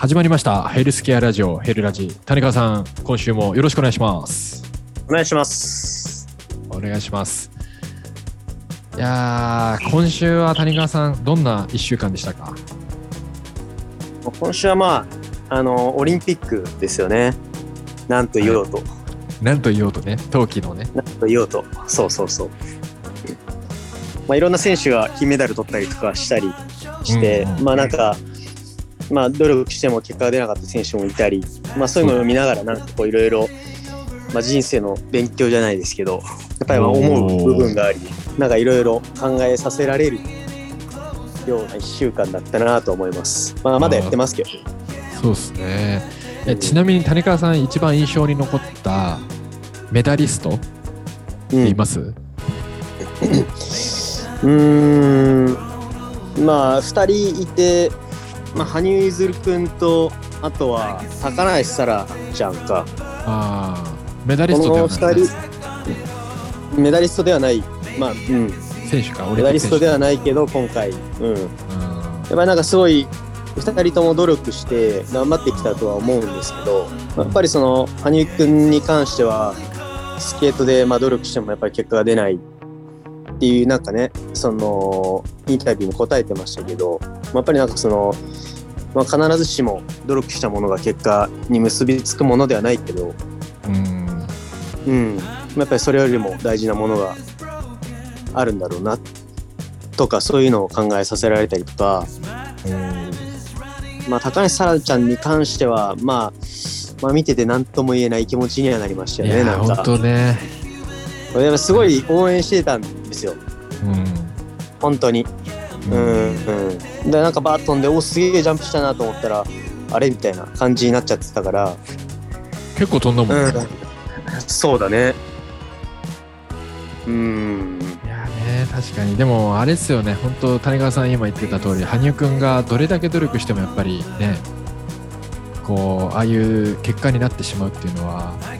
始まりましたヘルスケアラジオヘルラジ谷川さん今週もよろしくお願いしますお願いします。お願いしますいやー今週は谷川さんどんな1週間でしたか？今週はまあ、あの、オリンピックですよね。なんと言おうと。なんと言おうとね冬季のねなんと言おうと。そうそうそう。まあ、いろんな選手が金メダル取ったりとかしたりして、うんうんまあなんか、まあ努力しても結果が出なかった選手もいたり、まあそういうのを見ながらなんかこういろいろ、まあ人生の勉強じゃないですけど、やっぱりまあ思う部分があり、なんかいろいろ考えさせられるような一週間だったなと思います。まあまだやってますけど。そうですね。えちなみに谷川さん一番印象に残ったメダリストうん。います、うーん。まあ2人いて、まあ、羽生結弦君とあとは高梨沙羅ちゃんか。ああメダリストではない。2人メダリストではない。まあうん。選手かメダリストではない、けど今回。うん。やっうんぱりなんかすごい2人とも努力して頑張ってきたとは思うんですけどやっぱりその羽生君に関してはスケートでまあ努力してもやっぱり結果が出ないっていうなんかねそのインタビューに答えてましたけどまあやっぱりなんかその、まあ、必ずしも努力したものが結果に結びつくものではないけど、うんうん、まあやっぱりそれよりも大事なものがあるんだろうなとかそういうのを考えさせられたりとか。まあ、高梨沙羅ちゃんに関しては、まあ、まあ、見てて何とも言えない気持ちにはなりましたいよね、なんか。当ねすごい応援してたんですよ、うん本当に。うん、うん。で、なんかバーッ飛んで、おすげえジャンプしたなと思ったら、あれ？みたいな感じになっちゃってたから。結構飛んだもんね、そうだね。うん。いやね確かにでもあれですよね本当谷川さん今言ってた通り羽生くんがどれだけ努力してもやっぱりねこうああいう結果になってしまうっていうのは、まあ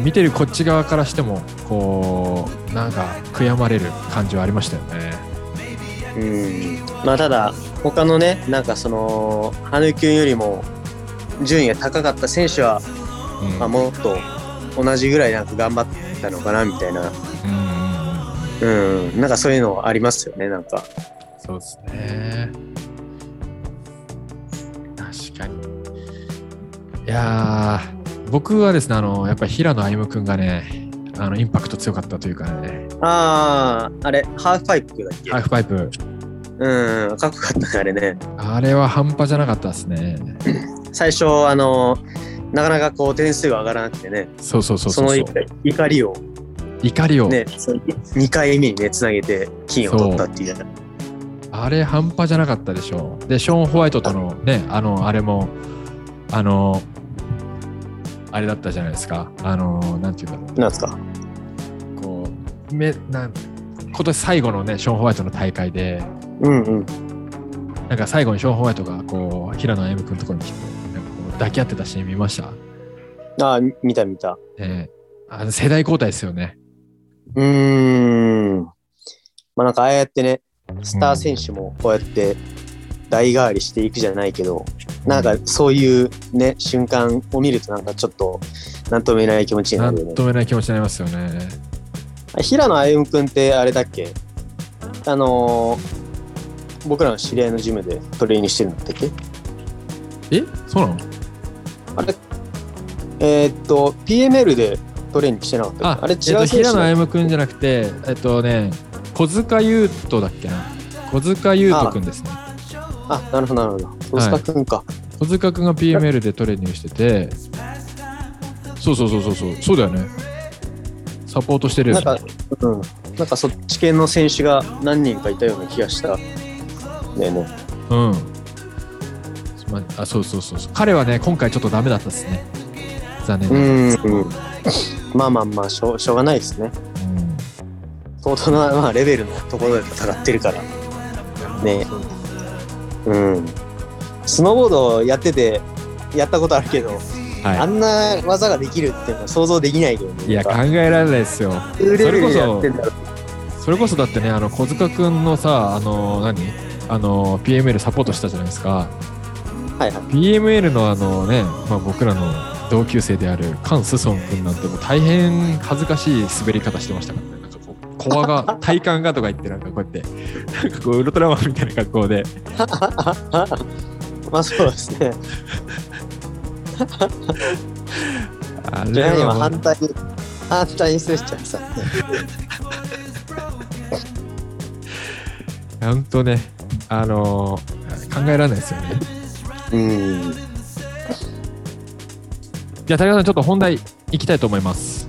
見てるこっち側からしてもこうなんか悔やまれる感じはありましたよね。うん。まあ、ただ、他のね、なんかその、羽生君よりも順位が高かった選手は、うんまあ、もっと同じぐらいなんか頑張ったのかなみたいな、うんうんなんかそういうのありますよね、なんか。そうですね。確かに。いやー僕はですねあのやっぱり平野歩夢君がねあのインパクト強かったというかね。ああ、あれ、ハーフパイプだっけ、ハーフパイプ。うん、かっこよかったね、あれね。あれは半端じゃなかったですね。最初、あの、なかなかこう点数が上がらなくてね、そうそうそうそうその怒怒りを。怒りを、ね、2回目にね、つなげて金を取ったっていう。あれ半端じゃなかったでしょ。でショーン・ホワイトとのねあのあれもあのあれだったじゃないですかあのなんていうんだろうなんですか？こうめなん今年最後のねショーン・ホワイトの大会でうんうん。なんか最後にショーン・ホワイトがこう平野歩夢君のところに来てなんかこう抱き合ってたシーン見ました、ああ、見た見た。えーあの世代交代ですよね。うーん。まあなんかああやってね、スター選手もこうやって代替わりしていくじゃないけど、なんかそういうね、瞬間を見るとなんかちょっと、なんとも言えない気持ちになるよねと。も言えない気持ちになりますよね。平野歩夢君ってあれだっけ？あのー僕らの知り合いのジムでトレーニングしてるんだっけ？え？そうなの？あれ？えーっと、PML でトレーニングしてなかったっけ？あれ違うえっと、平野歩夢君じゃなくて、えっとね、小塚優斗だっけな？小塚優斗君ですね。あ、なるほど、なるほど。小塚君か。小塚君が PML でトレーニングしてて、そうそうそうそうそう、そうだよね。サポートしてるなんか、うん。なんかそっち系の選手が何人かいたような気がした。ねえね。うん。まあ、そうそうそうそう。彼はね、今回ちょっとダメだったですね。残念う。ん、うん。まあまあまあしょう、しょうがないですね。うん相当な、まあ、レベルのところで戦ってるから。ねうん。スノーボードやってて、やったことあるけど、あはんな技ができるっていうのは想像できないけどね。い。いや、考えられないですよ。どういうレベルでやってんだろう。それこそだってね、あの小塚君のさ、あの、何？あの、PML サポートしたじゃないですか。はいはい。BML のあのね、まあ、僕らの同級生であるカン・スソン君なんてもう大変恥ずかしい滑り方してましたからね。なんかこう、コアが、体幹がとか言って、なんかこうやって、なんかこう、ウルトラマンみたいな格好で、まあそうですね。あじゃあ今れはもう反対に、反対にするちゃいさ。本当ね、あのー考えられないですよね。うん。じゃあ、武田さん、ちょっと本題いきたいと思います。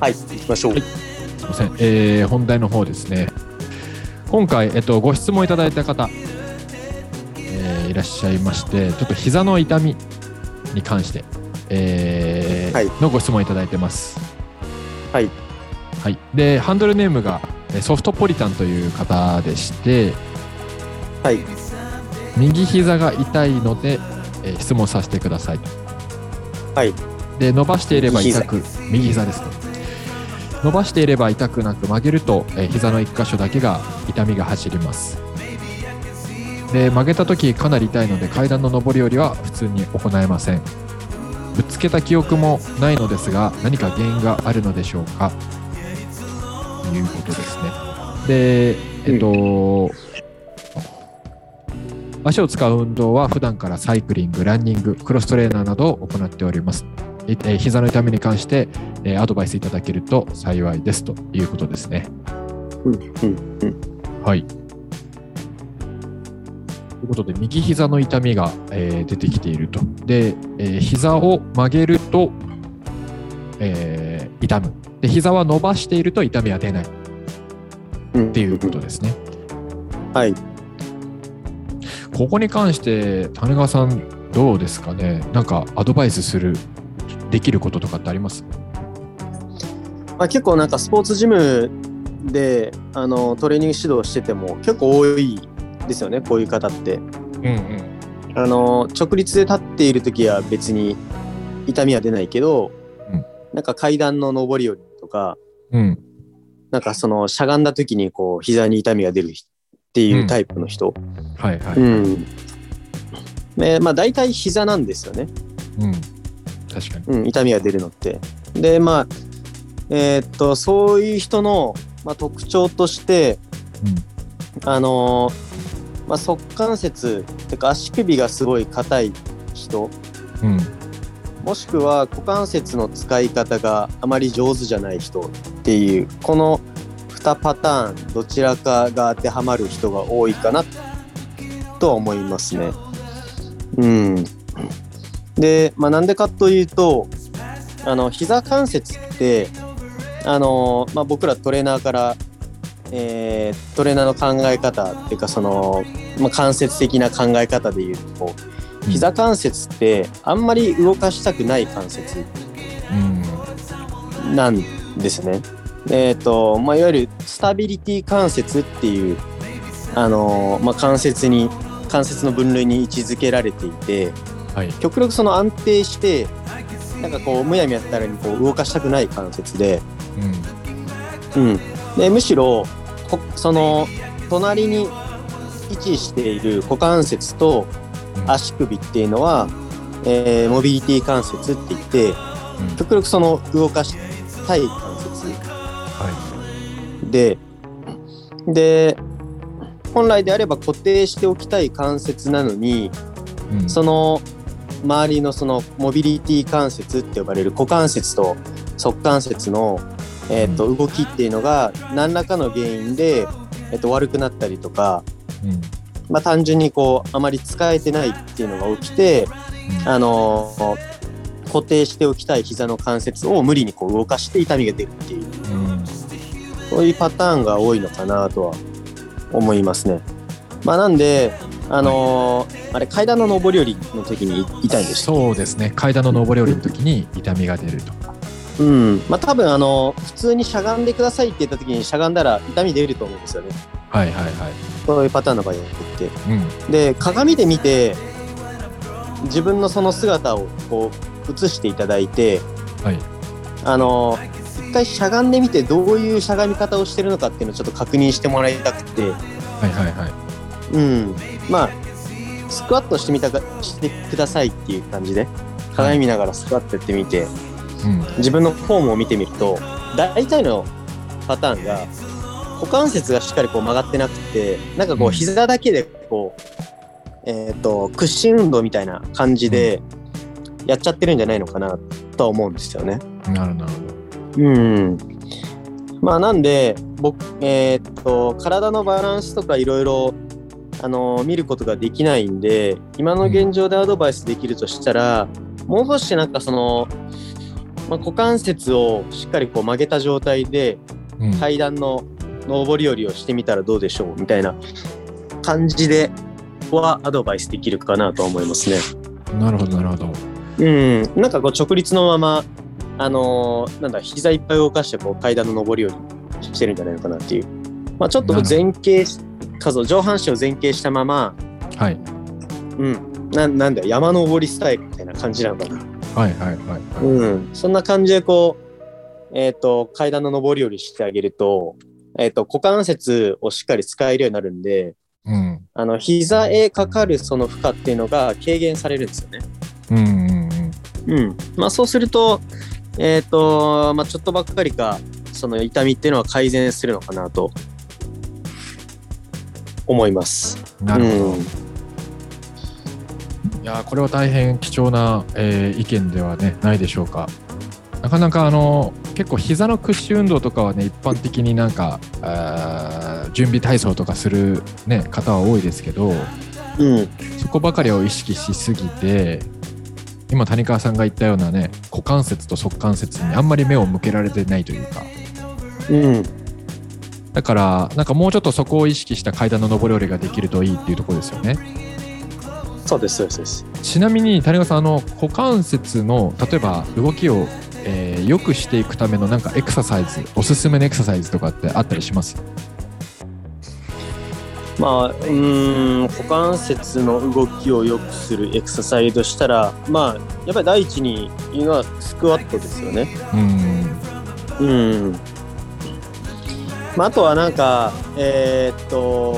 はい、行きましょう。はいすいません、えー本題の方ですね。今回、えっと、ご質問いただいた方、えーいらっしゃいまして、ちょっと膝の痛みに関して、えーはいのご質問いただいてます。はい。はい。で、ハンドルネームがえーソフトポリタンという方でして、はい。右膝が痛いので、えー質問させてくださいと。はい。で、伸ばしていれば痛く、右膝ですね。伸ばしていれば痛くなく曲げると、えー膝の一箇所だけが痛みが走ります。で、曲げた時かなり痛いので階段の上り下りは普通に行えません。ぶつけた記憶もないのですが何か原因があるのでしょうか？ということですね。で、えっと、足を使う運動は普段からサイクリング、ランニング、クロストレーナーなどを行っております。ええー膝の痛みに関して、えーアドバイスいただけると幸いですということですね。うん、うん、うん。はい。ということで、右膝の痛みが、えー出てきていると。で、えー膝を曲げると、えー痛む。で、膝は伸ばしていると痛みは出ない。っていうことですね。はい。ここに関して、種川さん、どうですかね？なんかアドバイスする、できることとかってあります？まあ、結構なんかスポーツジムであのトレーニング指導してても結構多いですよねこういう方ってうんうん。あの直立で立っている時は別に痛みは出ないけど、うんなんか階段の上り下りとかうん。なんかそのしゃがんだ時にこう膝に痛みが出るっていうタイプの人、はいはい。うんでまあ大体膝なんですよね、うん。確かに。うん、痛みが出るのって。でまあえーっとそういう人の、まあ、特徴としてあのーまあ、側関節ってか足首がすごい硬い人うん。うん。もしくは股関節の使い方があまり上手じゃない人っていうこの2パターンどちらかが当てはまる人が多いかなとは思いますね。うん、で、まあ、なんでかというとあの膝関節ってあの、まあ、僕らトレーナーから、えートレーナーの考え方っていうかその、まあ、関節的な考え方でいうと膝関節ってあんまり動かしたくない関節うん。なんですね。えっ、と、まあ、いわゆるスタビリティ関節っていう、あのーまあ、関節に、関節の分類に位置づけられていて、はい。極力その安定して、なんかこう、むやみやったらにこう動かしたくない関節で、うん。うん。で、むしろ、こその、隣に位置している股関節とうん。足首っていうのは、えーモビリティ関節って言って、うん。極力その動かしたい関節。はで、で、本来であれば固定しておきたい関節なのに、い。うん。その周りのそのモビリティ関節って呼ばれる股関節と側関節の、えーと動きっていうのが何らかの原因で、えーと悪くなったりとか、うんまあ、単純にこうあまり使えてないっていうのが起きて、うん。あのー固定しておきたい膝の関節を無理にこう動かして痛みが出るっていう。うん。そういうパターンが多いのかなとは思いますね。まあなんで、あのーあれ階段の上り下りの時に痛いんですよ。そうですね。階段の上り下りの時に痛みが出るとうん。まあ多分あの普通にしゃがんでくださいって言った時にしゃがんだら痛み出ると思うんですよね。はいはいはいそういうパターンの場合が多くて。うんで鏡で見て自分のその姿をこう映していただいて、はいあの一回しゃがんでみてどういうしゃがみ方をしてるのかっていうのをちょっと確認してもらいたくて。はいはいはいうん、まあスクワットしてみたかしてくださいっていう感じで鏡見ながらスクワットやってみて、うん自分のフォームを見てみると大体のパターンが股関節がしっかりこう曲がってなくてなんかこううん膝だけでこう、えっ、と屈伸運動みたいな感じでやっちゃってるんじゃないのかなとは思うんですよね。なるほどうん。まあなんで僕えーっと体のバランスとかいろいろあの見ることができないんで今の現状でアドバイスできるとしたら、もう少しなんかその、まあ、股関節をしっかりこう曲げた状態で階段の上り下りをしてみたらどうでしょうみたいな感じではアドバイスできるかなと思いますね。なるほどなるほどうん、なんかこう直立のまま、あのーなんだ、膝いっぱい動かしてこう階段の上り下りしてるんじゃないのかなっていう。まあ、ちょっと前傾し、かぞ上半身を前傾したまま、はいうん、ななんだよ、山登りスタイルみたいな感じなのかな。はいはいはいはいうん、そんな感じでこう、えっ、と、階段の上り下りしてあげると、えっ、と、股関節をしっかり使えるようになるんで、うんあの、膝へかかるその負荷っていうのが軽減されるんですよね。うんうんうんうん。まあそうすると、えっ、と、まあちょっとばっかりか、その痛みっていうのは改善するのかなと思います。なるほど、うんいやーこれは大変貴重な、えー意見ではねないでしょうかなかなかあの結構膝の屈伸運動とかはね一般的になんか準備体操とかする、ね、方は多いですけどうん。そこばかりを意識しすぎて今谷川さんが言ったようなね股関節と側関節にあんまり目を向けられてないというかうん。だからなんかもうちょっとそこを意識した階段の上り下りができるといいっていうところですよねそうです、そうです。ちなみに谷川さんあの股関節の例えば動きを、えー良くしていくためのなんかエクササイズおすすめのエクササイズとかってあったりします？まあ、うーん、股関節の動きを良くするエクササイズとしたら、まあ、やっぱり第一に言うのはスクワットですよね。うんうん。まあ、あとはなんか、えーっと、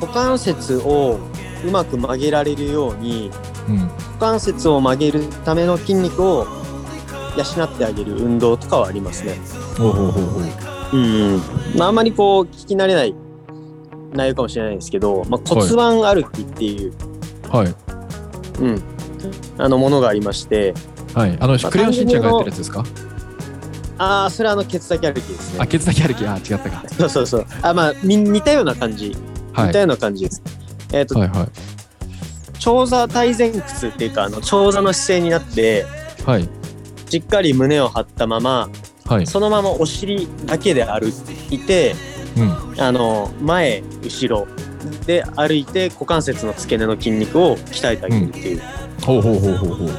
股関節をうまく曲げられるように、うん。股関節を曲げるための筋肉を養ってあげる運動とかはありますね。まあ、あんまりこう、聞き慣れない内容かもしれないですけど、まあ、骨盤歩きっていう、はい。うん、あのものがありまして、はい。あのまあクレヨンしんちゃんがやってるやつですか？ああ、それはあの、ケツだけ歩きですね。あケツだけ歩き。あ違ったか。そうそうそう。あ、まあ、み似たような感じ。はい。似たような感じです。えっ、と、はいはい。長座体前屈っていうか、あの、長座の姿勢になって、はい。しっかり胸を張ったまま、はい。そのままお尻だけで歩いて、うん。あの、前、後ろで歩いて、股関節の付け根の筋肉を鍛えてあげるっていう、ほうほうほうほうほう。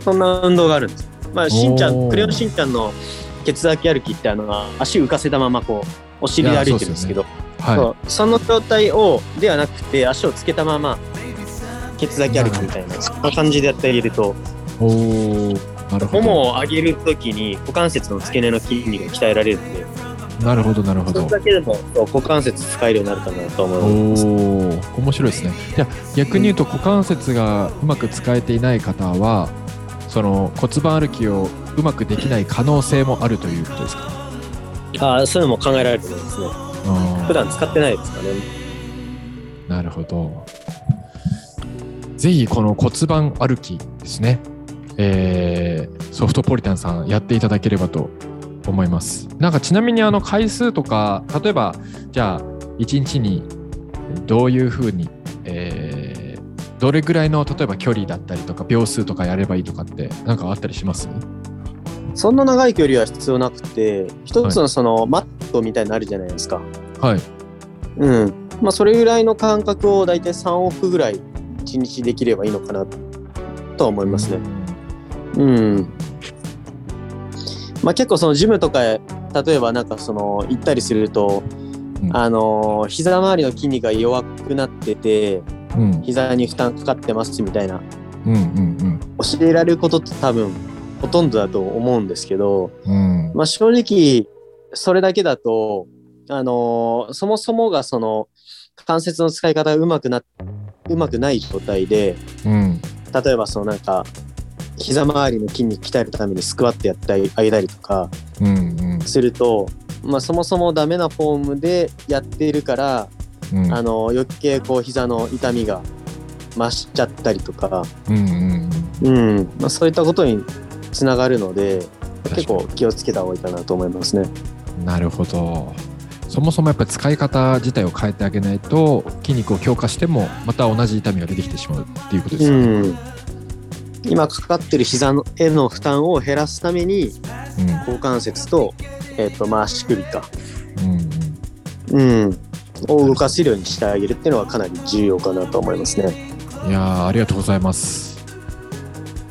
そんな運動があるんです。まあ、しんちゃん、クレヨンしんちゃんのケツだけ歩きって、あの、足浮かせたまま、こう、お尻で歩いてるんですけど、はそう。その状態をではなくて足をつけたままケツだけ歩くみたいなそんな感じでやってあげるといおー。なるほど。ももを上げるときに股関節の付け根の筋肉が鍛えられるんでなるほどなるほど。それだけでも股関節使えるようになるかなと思います。おお面白いですね。じゃあ逆に言うと股関節がうまく使えていない方はその骨盤歩きをうまくできない可能性もあるということですか？ああそういうのも考えられると思いますね。普段使ってないですかね。なるほど。ぜひこの骨盤歩きですね、えーソフトポリタンさんやっていただければと思います。なんかちなみにあの回数とか例えばじゃあ1日にどういうふうに、えーどれぐらいの例えば距離だったりとか秒数とかやればいいとかってなんかあったりします？そんな長い距離は必要なくて一つのそのマットみたいなのあるじゃないですか。はいうん。まあそれぐらいの間隔をだいたい3往復ぐらい1日できればいいのかなとは思いますね。うん。まあ結構そのジムとかへ例えばなんかその行ったりすると、うんあのー膝周りの筋肉が弱くなっててうん膝に負担かかってますみたいなうんうん教えられることって多分ほとんどだと思うんですけど、うん。うんまあ正直それだけだとあのーそもそもがその関節の使い方が上手くなっうまくない状態でうん。例えばそのなんか膝周りの筋肉鍛えるためにスクワットやったりあげたりとかうんうん。すると、まあ、そもそもダメなフォームでやっているから、うん。あの余計こう膝の痛みが増しちゃったりとか、うんうん。うん。まあ、そういったことにつながるので結構気をつけた方がいいかなと思いますね。なるほどそもそもやっぱり使い方自体を変えてあげないと筋肉を強化してもまた同じ痛みが出てきてしまうっていうことですよね。うん今かかってる膝のへの負担を減らすためにうん股関節と,、えっとまあ足首か、うんうんうん、を動かせるようにしてあげるっていうのはかなり重要かなと思いますね。いやーありがとうございます。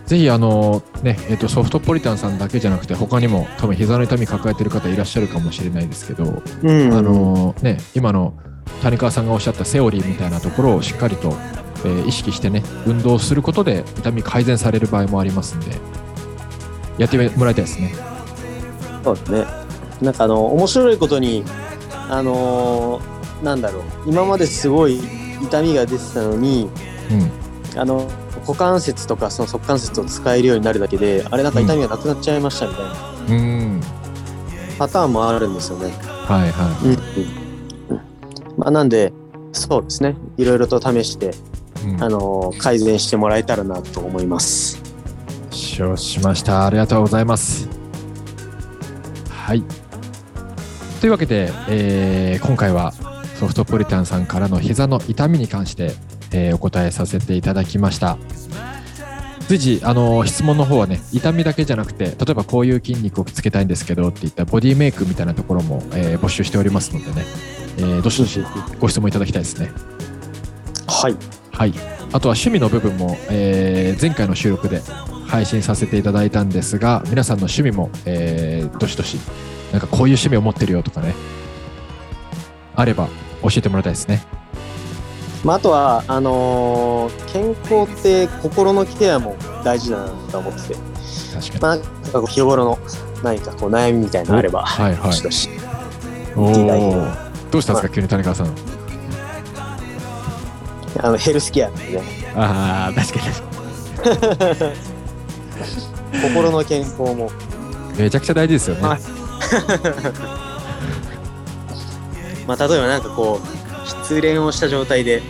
ぜひあのねえっとソフトポリタンさんだけじゃなくて他にも多分膝の痛み抱えてる方いらっしゃるかもしれないですけど、うん、あのね今の谷川さんがおっしゃったセオリーみたいなところをしっかりと、えー意識してね運動することで痛み改善される場合もありますんでやってもらいたいですね。そうですね。なんかあの面白いことにあのーなんだろう今まですごい痛みが出てたのにうんあの股関節とかその側関節を使えるようになるだけであれなんか痛みがなくなっちゃいましたみたいなうんパターンもあるんですよね。はいはうんうんまあ、なんでそうですねいろいろと試して、い。うんあのー改善してもらえたらなと思います。承知しました。ありがとうございます。はい。というわけで、えー今回はソフトポリタンさんからの膝の痛みに関して、えーお答えさせていただきました。随時、あの質問の方はね、痛みだけじゃなくて、例えばこういう筋肉をつけたいんですけどっていったボディメイクみたいなところも、えー募集しておりますのでね、えーどしどしご質問いただきたいですね。はい。はい、あとは趣味の部分も、えー前回の収録で配信させていただいたんですが皆さんの趣味も、えーどしどしなんかこういう趣味を持ってるよとかねあれば教えてもらいたいですねまあ、あとはあのー健康って心のケアも大事だなと思ってて、確かに、まあ、なんかこう日頃の何かこう悩みみたいなのあれば、はいはい。どしどうしたんですか？急に谷川さん。あのヘルスケアなんでね。ああ確かに。確 か心の健康も。にめちゃくちゃ大事ですよね、はい。まあ例えばなんかこう失恋をした状態で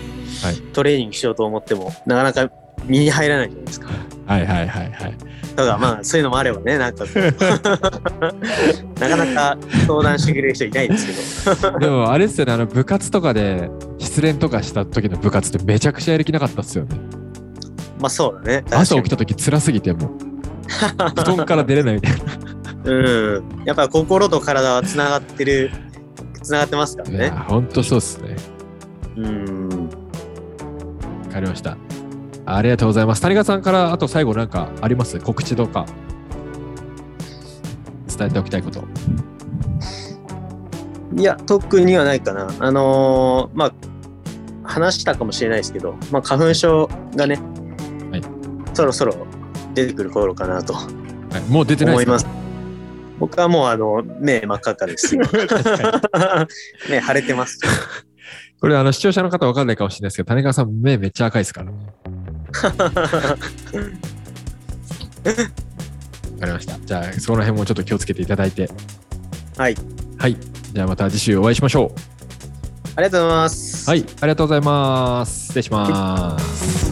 はい。トレーニングしようと思っても、なかなか身に入らないじゃないですか。はいはいはいはい。だからまあ そういうのもあればねなんか なかなか相談してくれる人いないですけど。でもあれですよね。あの部活とかで失恋とかした時の部活ってめちゃくちゃやる気なかったっすよね。まあそうだね。朝起きたた時辛すぎてもう。布団から出れないみたいな。うん。やっぱ心と体はつながってるつながってますからいねや本当そうっすね。うん。わかりました。ありがとうございます。谷川さんからあと最後なんかあります？告知とか。伝えておきたいこと。いや特にはないかな。あのーまあ話したかもしれないですけど、まあ、花粉症がね、はい。そろそろ出てくる頃かなと。はい。もう出てないです僕はもうあの目真っ赤です。目腫れてますこれあの視聴者の方わかんないかもしれないですけど谷川さん目めっちゃ赤いですから。ねわかりました。じゃあその辺もちょっと気をつけていただいて。はい。はい。じゃあまた次週お会いしましょう。ありがとうございます。はい。ありがとうございます。失礼します